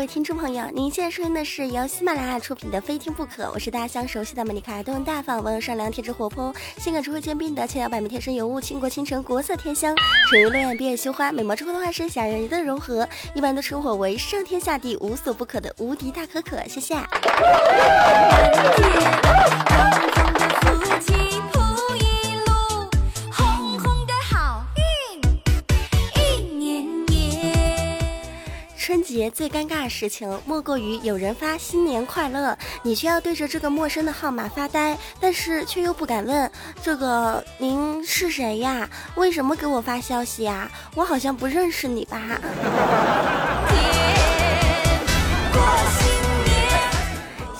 各位听众朋友，您现在收听的是由喜马拉雅出品的《非听不可》，我是大家相熟悉的美丽可爱、多文大方、温柔善良、天真活泼、性感智慧兼并的千娇百媚、天生尤物、倾国倾城、国色天香、沉鱼落雁、闭月羞花、美貌之后的化身、侠人的融合，一般都称我为上天下地无所不可的无敌大可可。谢谢。节最尴尬的事情，莫过于有人发新年快乐，你却要对着这个陌生的号码发呆，但是却又不敢问这个您是谁呀？为什么给我发消息呀？我好像不认识你吧。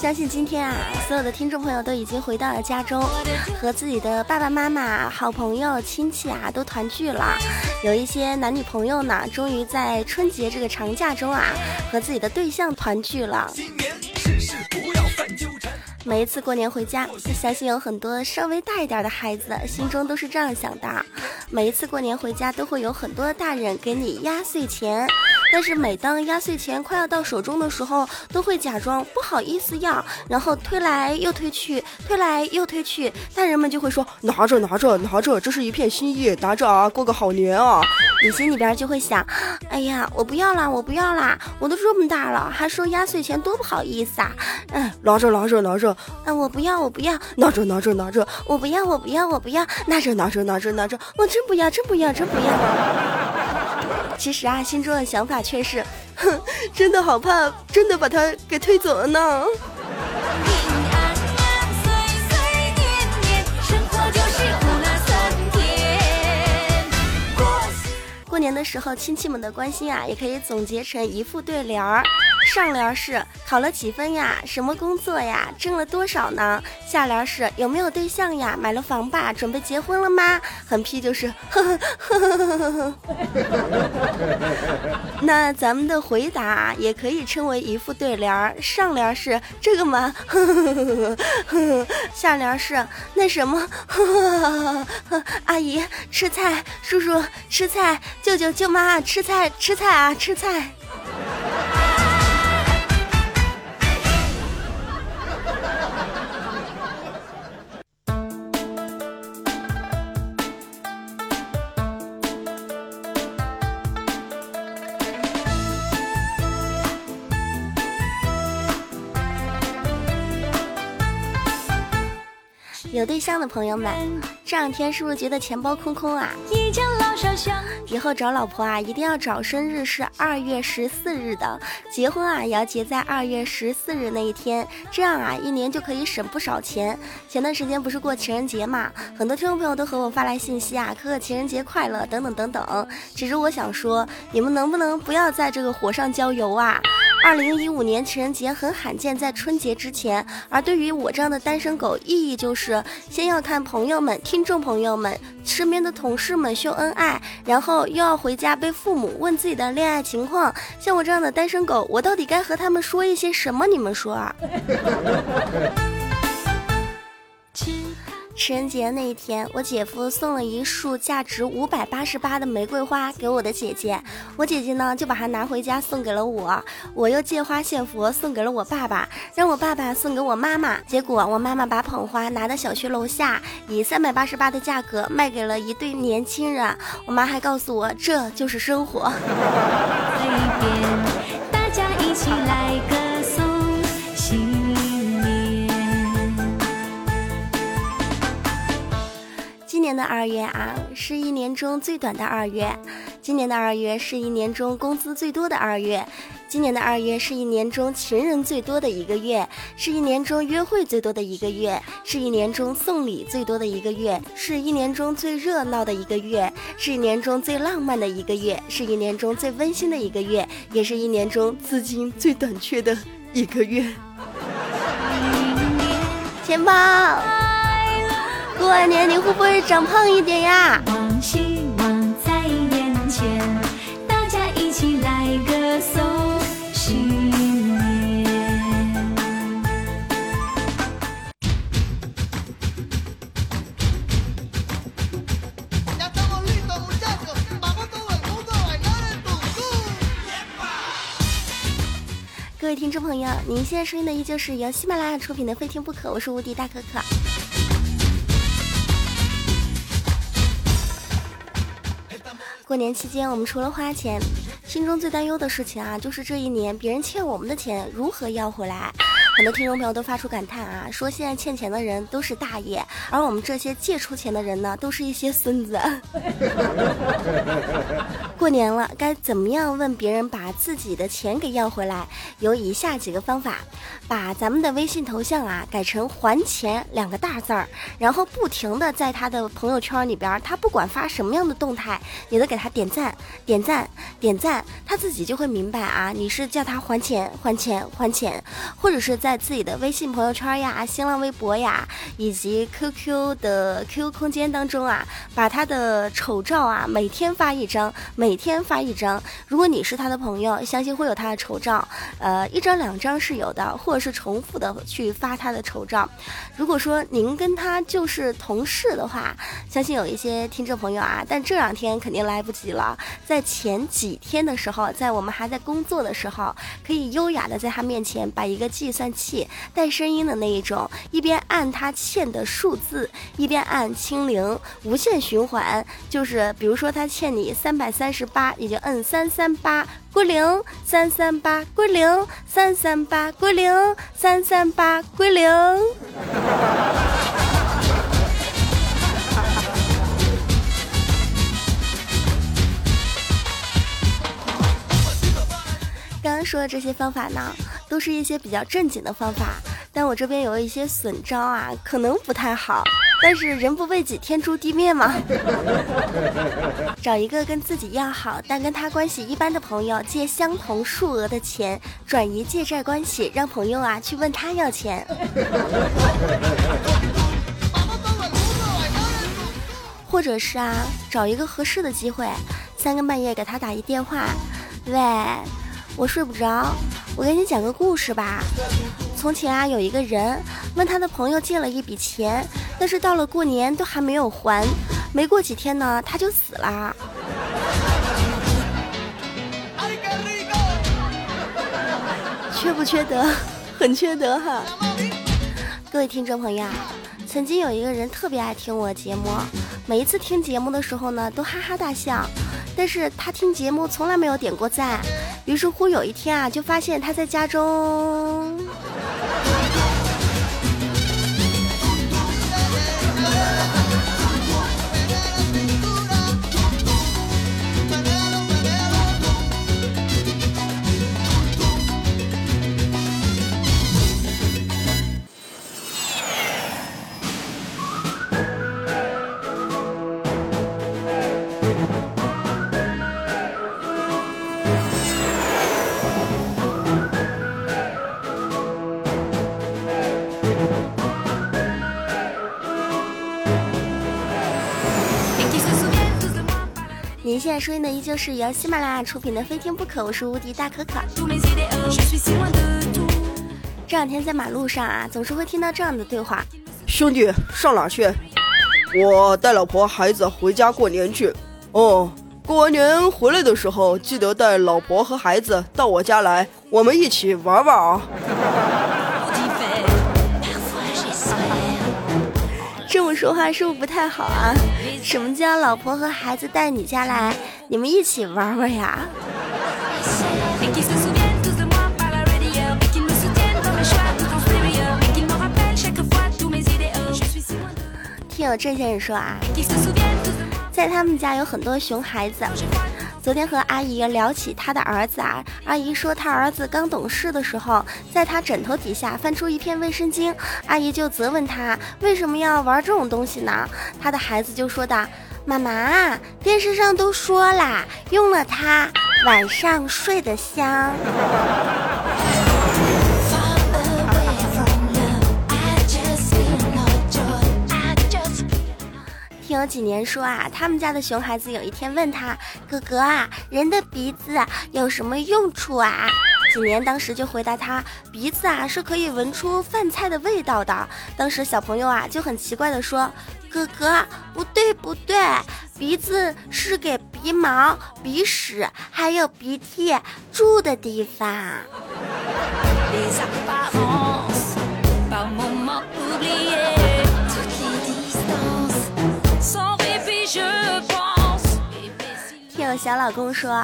相信今天啊，所有的听众朋友都已经回到了家中，和自己的爸爸妈妈、好朋友、亲戚啊都团聚了。有一些男女朋友呢，终于在春节这个长假中啊，和自己的对象团聚了。每一次过年回家，相信有很多稍微大一点的孩子心中都是这样想的：每一次过年回家，都会有很多大人给你压岁钱。但是每当压岁钱快要到手中的时候，都会假装不好意思要，然后推来又推去，推来又推去。大人们就会说：“拿着，拿着，拿着，这是一片心意，拿着啊，过个好年啊。”你心里边就会想：“哎呀，我不要啦，我不要啦，我都这么大了，还收压岁钱，多不好意思啊！”嗯，拿着，拿着，拿着，啊，我不要，我不要，拿着，拿着，拿着，我不要，我不要，我不要，拿着，拿着，拿着，拿着，我真不要，真不要，真不要。其实啊，心中的想法却是，哼，真的好怕，真的把他给推走了呢。年的时候，亲戚们的关心啊，也可以总结成一副对联儿。上联是考了几分呀？什么工作呀？挣了多少呢？下联是有没有对象呀？买了房吧？准备结婚了吗？横批就是呵呵呵呵呵呵呵。那咱们的回答也可以称为一副对联儿。上联是这个吗？呵呵呵呵呵。下联是那什么？呵呵呵。阿姨吃菜，叔叔吃菜就，舅舅舅妈吃菜吃菜啊吃菜。有对象的朋友们，这两天是不是觉得钱包空空啊？以后找老婆啊，一定要找生日是二月十四日的，结婚啊也要结在二月十四日那一天，这样啊一年就可以省不少钱。前段时间不是过情人节嘛，很多听众朋友都和我发来信息啊，可可情人节快乐等等等等。其实我想说，你们能不能不要在这个火上浇油啊？二零一五年情人节很罕见在春节之前，而对于我这样的单身狗，意义就是先要看朋友们、听众朋友们、身边的同事们秀恩爱，然后又要回家被父母问自己的恋爱情况。像我这样的单身狗，我到底该和他们说一些什么？你们说啊？情人节那一天，我姐夫送了一束价值五百八十八的玫瑰花给我的姐姐，我姐姐呢就把它拿回家送给了我，我又借花献佛送给了我爸爸，让我爸爸送给我妈妈。结果我妈妈把捧花拿到小区楼下，以三百八十八的价格卖给了一对年轻人。我妈还告诉我，这就是生活。大家一起来年的二月啊，是一年中最短的二月；今年的二月是一年中工资最多的二月；今年的二月是一年中情人最多的一个月，是一年中约会最多的一个月，是一年中送礼最多的一个月，是一年中最热闹的一个月，是一年中最浪漫的一个月，是一年中最温馨的一个月，也是一年中资金最短缺的一个月。钱包。过完年你会不会长胖一点呀？望在眼前，大家一起来歌颂新年。各位听众朋友，您现在收听的依旧是由喜马拉雅出品的《非听不可》，我是无敌大可可。过年期间，我们除了花钱，心中最担忧的事情啊，就是这一年别人欠我们的钱如何要回来。很多听众朋友都发出感叹啊，说现在欠钱的人都是大爷，而我们这些借出钱的人呢，都是一些孙子。过年了，该怎么样问别人把自己的钱给要回来？有以下几个方法：把咱们的微信头像啊改成“还钱”两个大字儿，然后不停的在他的朋友圈里边，他不管发什么样的动态，你都给他点赞、点赞、点赞，他自己就会明白啊，你是叫他还钱、还钱、还钱，或者是在。在自己的微信朋友圈呀、新浪微博呀，以及 QQ 的 QQ 空间当中啊，把他的丑照啊每天发一张，每天发一张。如果你是他的朋友，相信会有他的丑照，呃，一张两张是有的，或者是重复的去发他的丑照。如果说您跟他就是同事的话，相信有一些听众朋友啊，但这两天肯定来不及了。在前几天的时候，在我们还在工作的时候，可以优雅的在他面前把一个计算。器带声音的那一种，一边按他欠的数字，一边按清零，无限循环。就是比如说他欠你三百三十八，你就摁三三八归零，三三八归零，三三八归零，三三八归零。说的这些方法呢？都是一些比较正经的方法，但我这边有一些损招啊，可能不太好。但是人不为己，天诛地灭嘛。找一个跟自己要好，但跟他关系一般的朋友，借相同数额的钱，转移借债关系，让朋友啊去问他要钱。或者是啊，找一个合适的机会，三更半夜给他打一电话，喂。我睡不着，我给你讲个故事吧。从前啊，有一个人问他的朋友借了一笔钱，但是到了过年都还没有还。没过几天呢，他就死了。缺不缺德？很缺德哈。各位听众朋友，曾经有一个人特别爱听我节目，每一次听节目的时候呢，都哈哈大笑。但是他听节目从来没有点过赞，于是乎有一天啊，就发现他在家中。现在收音的依旧是由喜马拉雅出品的《非听不可》，我是无敌大可可。这两天在马路上啊，总是会听到这样的对话：兄弟，上哪去？我带老婆孩子回家过年去。哦，过完年回来的时候，记得带老婆和孩子到我家来，我们一起玩玩啊。说话是不是不太好啊？什么叫老婆和孩子带你家来，你们一起玩玩呀？听有郑先生说啊，在他们家有很多熊孩子。昨天和阿姨聊起她的儿子啊，阿姨说她儿子刚懂事的时候，在她枕头底下翻出一片卫生巾，阿姨就责问他为什么要玩这种东西呢？他的孩子就说道：“妈妈，电视上都说啦，用了它晚上睡得香。”听有几年说啊，他们家的熊孩子有一天问他哥哥啊，人的鼻子有什么用处啊？几年当时就回答他，鼻子啊是可以闻出饭菜的味道的。当时小朋友啊就很奇怪的说，哥哥不对不对，鼻子是给鼻毛、鼻屎还有鼻涕住的地方。小老公说。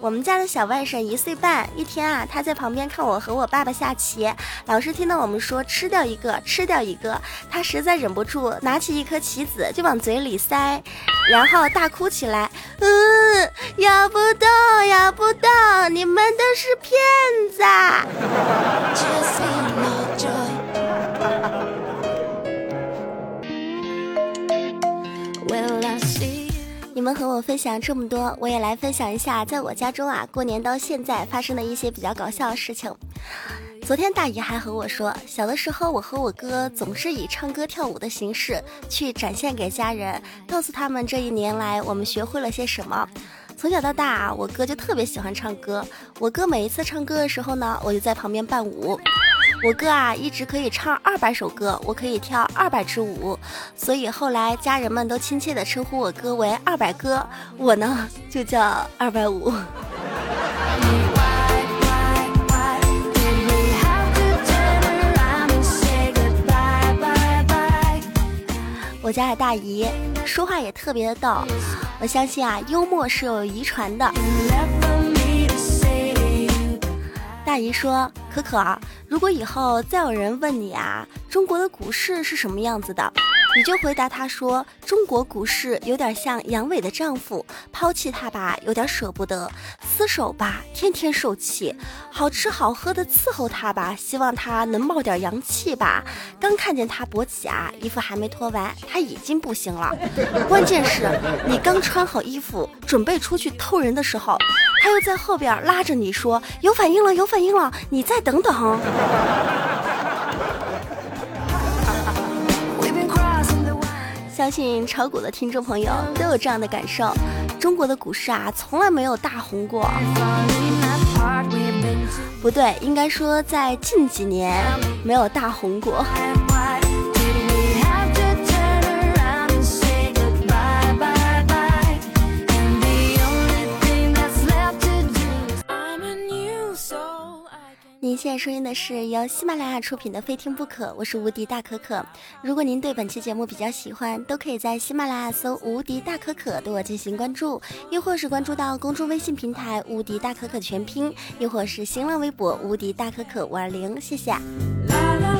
我们家的小外甥一岁半，一天啊，他在旁边看我和我爸爸下棋，老是听到我们说吃掉一个，吃掉一个，他实在忍不住，拿起一颗棋子就往嘴里塞，然后大哭起来，嗯，咬不动，咬不动，你们都是骗子。你们和我分享这么多，我也来分享一下，在我家中啊，过年到现在发生的一些比较搞笑的事情。昨天大姨还和我说，小的时候我和我哥总是以唱歌跳舞的形式去展现给家人，告诉他们这一年来我们学会了些什么。从小到大啊，我哥就特别喜欢唱歌，我哥每一次唱歌的时候呢，我就在旁边伴舞。我哥啊，一直可以唱二百首歌，我可以跳二百支舞，所以后来家人们都亲切地称呼我哥为二百哥，我呢就叫二百五。我家的大姨说话也特别的逗，我相信啊，幽默是有遗传的。大姨说：“可可，如果以后再有人问你啊，中国的股市是什么样子的？”你就回答他说：“中国股市有点像杨伟的丈夫，抛弃他吧，有点舍不得；厮守吧，天天受气；好吃好喝的伺候他吧，希望他能冒点阳气吧。刚看见他勃起啊，衣服还没脱完，他已经不行了。关键是，你刚穿好衣服准备出去偷人的时候，他又在后边拉着你说：有反应了，有反应了，你再等等。”相信炒股的听众朋友都有这样的感受，中国的股市啊，从来没有大红过。不对，应该说在近几年没有大红过。现在收听的是由喜马拉雅出品的《非听不可》，我是无敌大可可。如果您对本期节目比较喜欢，都可以在喜马拉雅搜“无敌大可可”对我进行关注，又或是关注到公众微信平台“无敌大可可全拼”，又或是新浪微博“无敌大可可五二零”。谢谢。来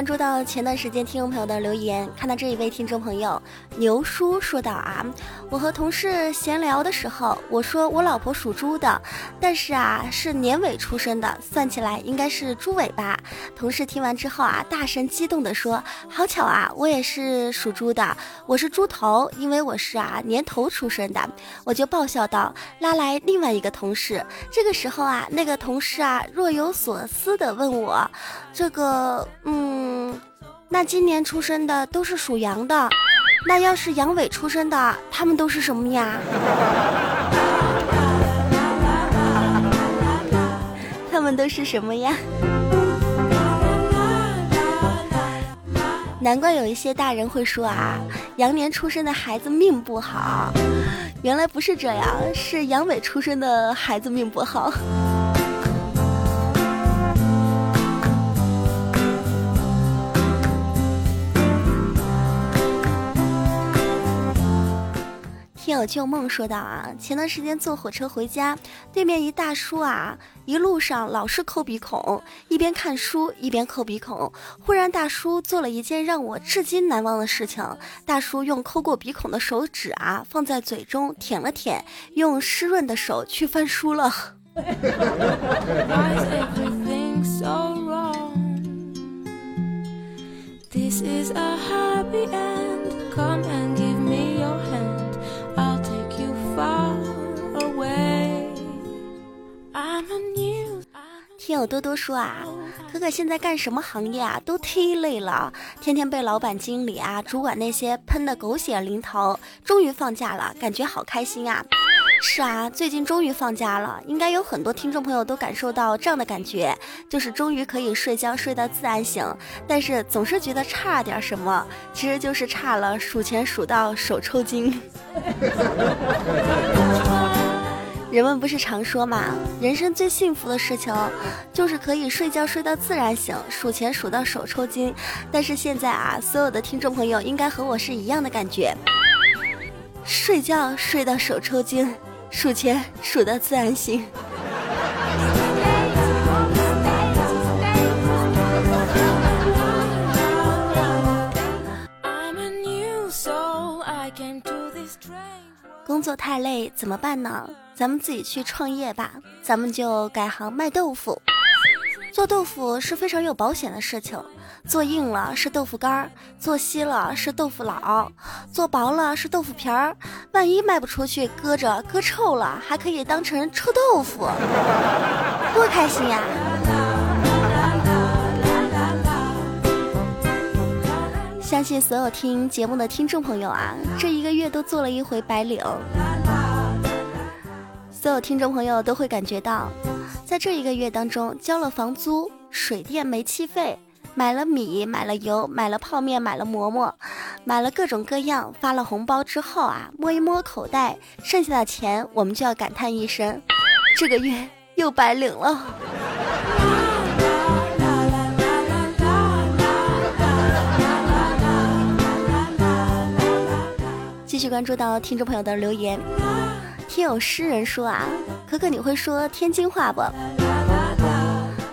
关注到前段时间听众朋友的留言，看到这一位听众朋友牛叔说道啊，我和同事闲聊的时候，我说我老婆属猪的，但是啊是年尾出生的，算起来应该是猪尾巴。同事听完之后啊，大声激动的说，好巧啊，我也是属猪的，我是猪头，因为我是啊年头出生的。我就爆笑道，拉来另外一个同事。这个时候啊，那个同事啊若有所思的问我，这个嗯。那今年出生的都是属羊的，那要是羊尾出生的，他们都是什么呀？他们都是什么呀？难怪有一些大人会说啊，羊年出生的孩子命不好，原来不是这样，是羊尾出生的孩子命不好。我旧梦说道啊，前段时间坐火车回家，对面一大叔啊，一路上老是抠鼻孔，一边看书一边抠鼻孔。忽然大叔做了一件让我至今难忘的事情，大叔用抠过鼻孔的手指啊放在嘴中舔了舔，用湿润的手去翻书了。This is a happy end. Come and 听友多多说啊，可可现在干什么行业啊，都忒累了，天天被老板、经理啊、主管那些喷的狗血淋头。终于放假了，感觉好开心啊！是啊，最近终于放假了，应该有很多听众朋友都感受到这样的感觉，就是终于可以睡觉睡到自然醒，但是总是觉得差点什么，其实就是差了数钱数到手抽筋。人们不是常说嘛，人生最幸福的事情就是可以睡觉睡到自然醒，数钱数到手抽筋。但是现在啊，所有的听众朋友应该和我是一样的感觉，睡觉睡到手抽筋，数钱数到自然醒。工作太累怎么办呢？咱们自己去创业吧，咱们就改行卖豆腐。做豆腐是非常有保险的事情，做硬了是豆腐干儿，做稀了是豆腐脑，做薄了是豆腐皮儿。万一卖不出去，搁着搁臭了，还可以当成臭豆腐，多开心呀！相信所有听节目的听众朋友啊，这一个月都做了一回白领。所有听众朋友都会感觉到，在这一个月当中，交了房租、水电、煤气费，买了米、买了油、买了泡面、买了馍馍，买了各种各样，发了红包之后啊，摸一摸口袋，剩下的钱，我们就要感叹一声：这个月又白领了。继续关注到听众朋友的留言，听有诗人说啊，可可你会说天津话不？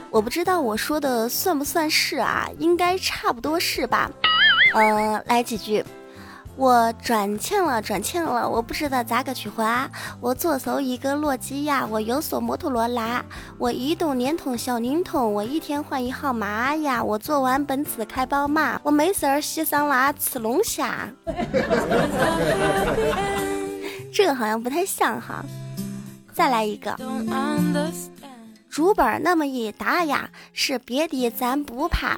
我不知道我说的算不算是啊，应该差不多是吧？呃，来几句。我转欠了，转欠了，我不知道咋个去还。我左手一个诺基亚，我右手摩托罗拉，我移动、联通、小灵通，我一天换一号码呀。我坐完奔驰开宝马，我没事儿洗桑拿吃龙虾。这个好像不太像哈。再来一个，竹本那么一打呀，是别的咱不怕，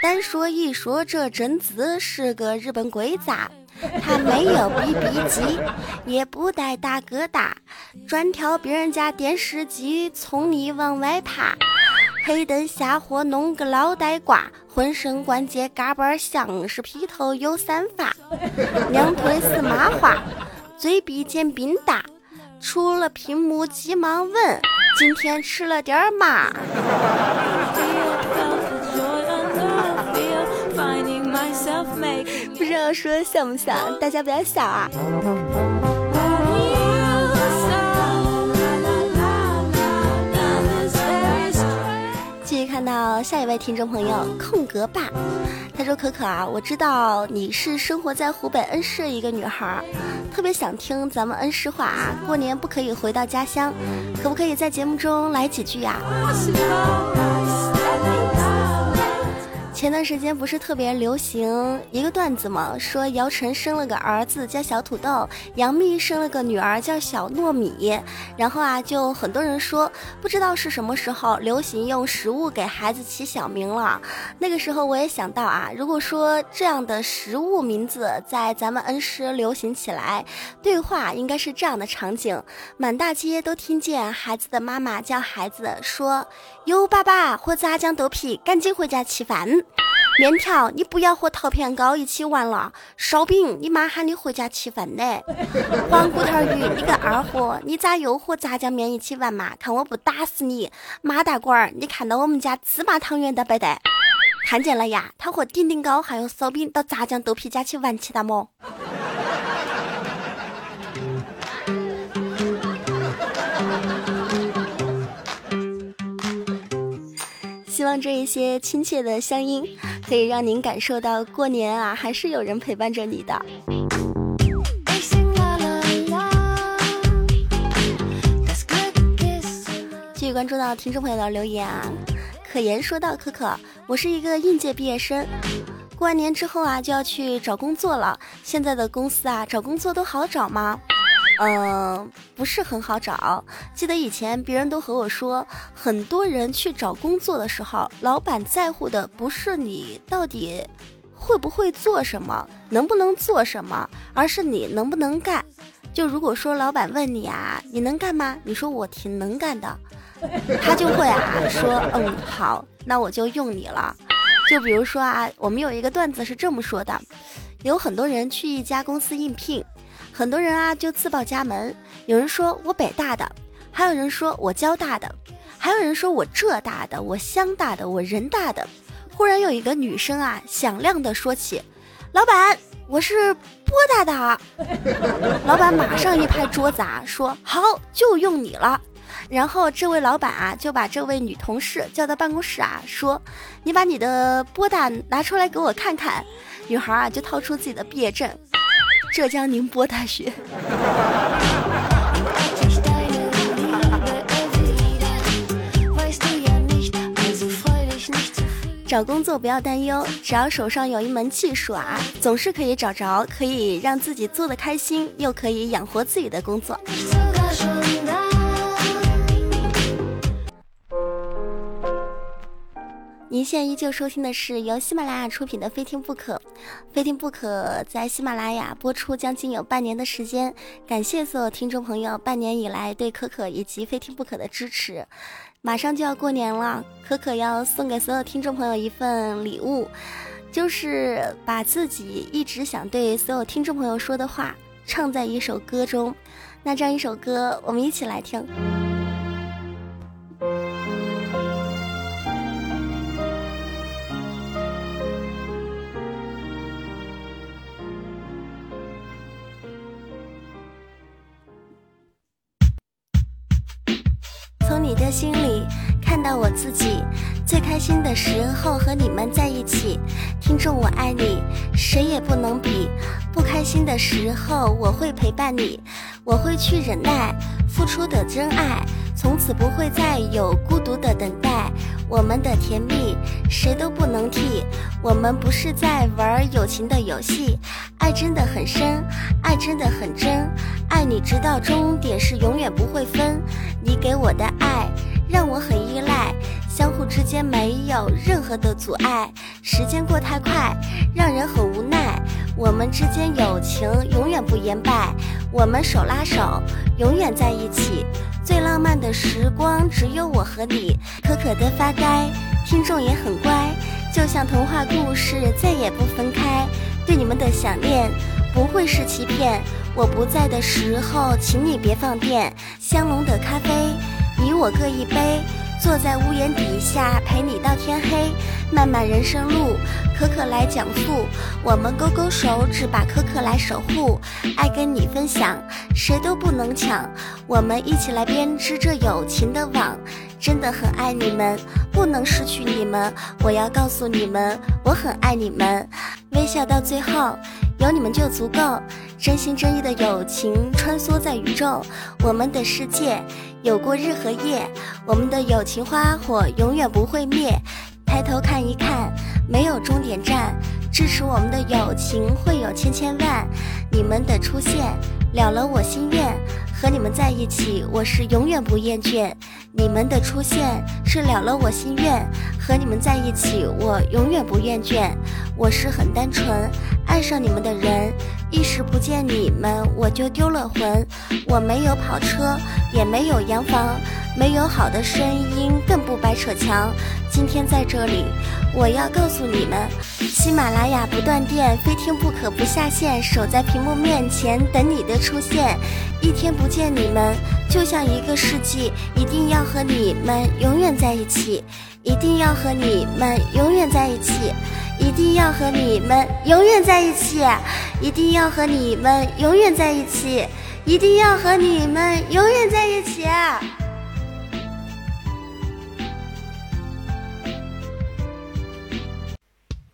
单说一说这贞子是个日本鬼子。他没有 BB 机，也不带大哥大，专挑别人家电视机从里往外爬。黑灯瞎火弄个脑袋瓜，浑身关节嘎巴像是披头有散发，两腿是麻花，嘴比煎饼大。除了屏幕急忙问，今天吃了点儿嘛？不知道说像不像？大家不要笑啊！继续看到下一位听众朋友空格爸，他说：“可可啊，我知道你是生活在湖北恩施一个女孩，特别想听咱们恩施话啊。过年不可以回到家乡，可不可以在节目中来几句呀？”前段时间不是特别流行一个段子吗？说姚晨生了个儿子叫小土豆，杨幂生了个女儿叫小糯米。然后啊，就很多人说，不知道是什么时候流行用食物给孩子起小名了。那个时候我也想到啊，如果说这样的食物名字在咱们恩施流行起来，对话应该是这样的场景：满大街都听见孩子的妈妈叫孩子说：“哟，爸爸和炸酱豆皮，赶紧回家吃饭。”面条，你不要和桃片糕一起玩了。烧饼，你妈喊你回家吃饭呢。黄骨头鱼，你个二货，你咋又和炸酱面一起玩嘛？看我不打死你！马大官儿，你看到我们家芝麻汤圆的不得？看见了呀，他和顶顶糕还有烧饼到炸酱豆皮家去玩去了么？希望这一些亲切的乡音，可以让您感受到过年啊，还是有人陪伴着你的。继续关注到听众朋友的留言啊，可言说到可可，我是一个应届毕业生，过完年之后啊，就要去找工作了。现在的公司啊，找工作都好找吗？嗯，不是很好找。记得以前别人都和我说，很多人去找工作的时候，老板在乎的不是你到底会不会做什么，能不能做什么，而是你能不能干。就如果说老板问你啊，你能干吗？你说我挺能干的，他就会啊说，嗯，好，那我就用你了。就比如说啊，我们有一个段子是这么说的，有很多人去一家公司应聘。很多人啊就自报家门，有人说我北大的，还有人说我交大的，还有人说我浙大的，我湘大的，我人大的。忽然有一个女生啊，响亮的说起：“老板，我是波大的。”老板马上一拍桌子啊，说：“好，就用你了。”然后这位老板啊，就把这位女同事叫到办公室啊，说：“你把你的波大拿出来给我看看。”女孩啊，就掏出自己的毕业证，浙江宁波大学。找工作不要担忧，只要手上有一门技术啊，总是可以找着可以让自己做的开心，又可以养活自己的工作。您现在依旧收听的是由喜马拉雅出品的《非听不可》，《非听不可》在喜马拉雅播出将近有半年的时间，感谢所有听众朋友半年以来对可可以及《非听不可》的支持。马上就要过年了，可可要送给所有听众朋友一份礼物，就是把自己一直想对所有听众朋友说的话唱在一首歌中。那这样一首歌，我们一起来听。心里看到我自己，最开心的时候和你们在一起。听众我爱你，谁也不能比。不开心的时候我会陪伴你，我会去忍耐，付出的真爱，从此不会再有孤独的等待。我们的甜蜜谁都不能替，我们不是在玩友情的游戏，爱真的很深，爱真的很真，爱你直到终点是永远不会分。你给我的爱让我很依赖，相互之间没有任何的阻碍。时间过太快，让人很无奈。我们之间友情永远不言败，我们手拉手，永远在一起。最浪漫的时光只有我和你，可可的发呆，听众也很乖，就像童话故事，再也不分开。对你们的想念不会是欺骗，我不在的时候，请你别放电。香浓的咖啡，你我各一杯，坐在屋檐底下陪你到天黑。漫漫人生路，可可来讲述，我们勾勾手指，把可可来守护。爱跟你分享，谁都不能抢。我们一起来编织这友情的网，真的很爱你们，不能失去你们。我要告诉你们，我很爱你们。微笑到最后，有你们就足够。真心真意的友情穿梭在宇宙，我们的世界有过日和夜，我们的友情花火永远不会灭。抬头看一看，没有终点站，支持我们的友情会有千千万。你们的出现了了我心愿，和你们在一起我是永远不厌倦。你们的出现是了了我心愿，和你们在一起我永远不厌倦。我是很单纯，爱上你们的人，一时不见你们我就丢了魂。我没有跑车，也没有洋房。没有好的声音，更不白扯墙。今天在这里，我要告诉你们：喜马拉雅不断电，非听不可不下线。守在屏幕面前等你的出现。一天不见你们，就像一个世纪。一定要和你们永远在一起，一定要和你们永远在一起，一定要和你们永远在一起，一定要和你们永远在一起，一定要和你们永远在一起。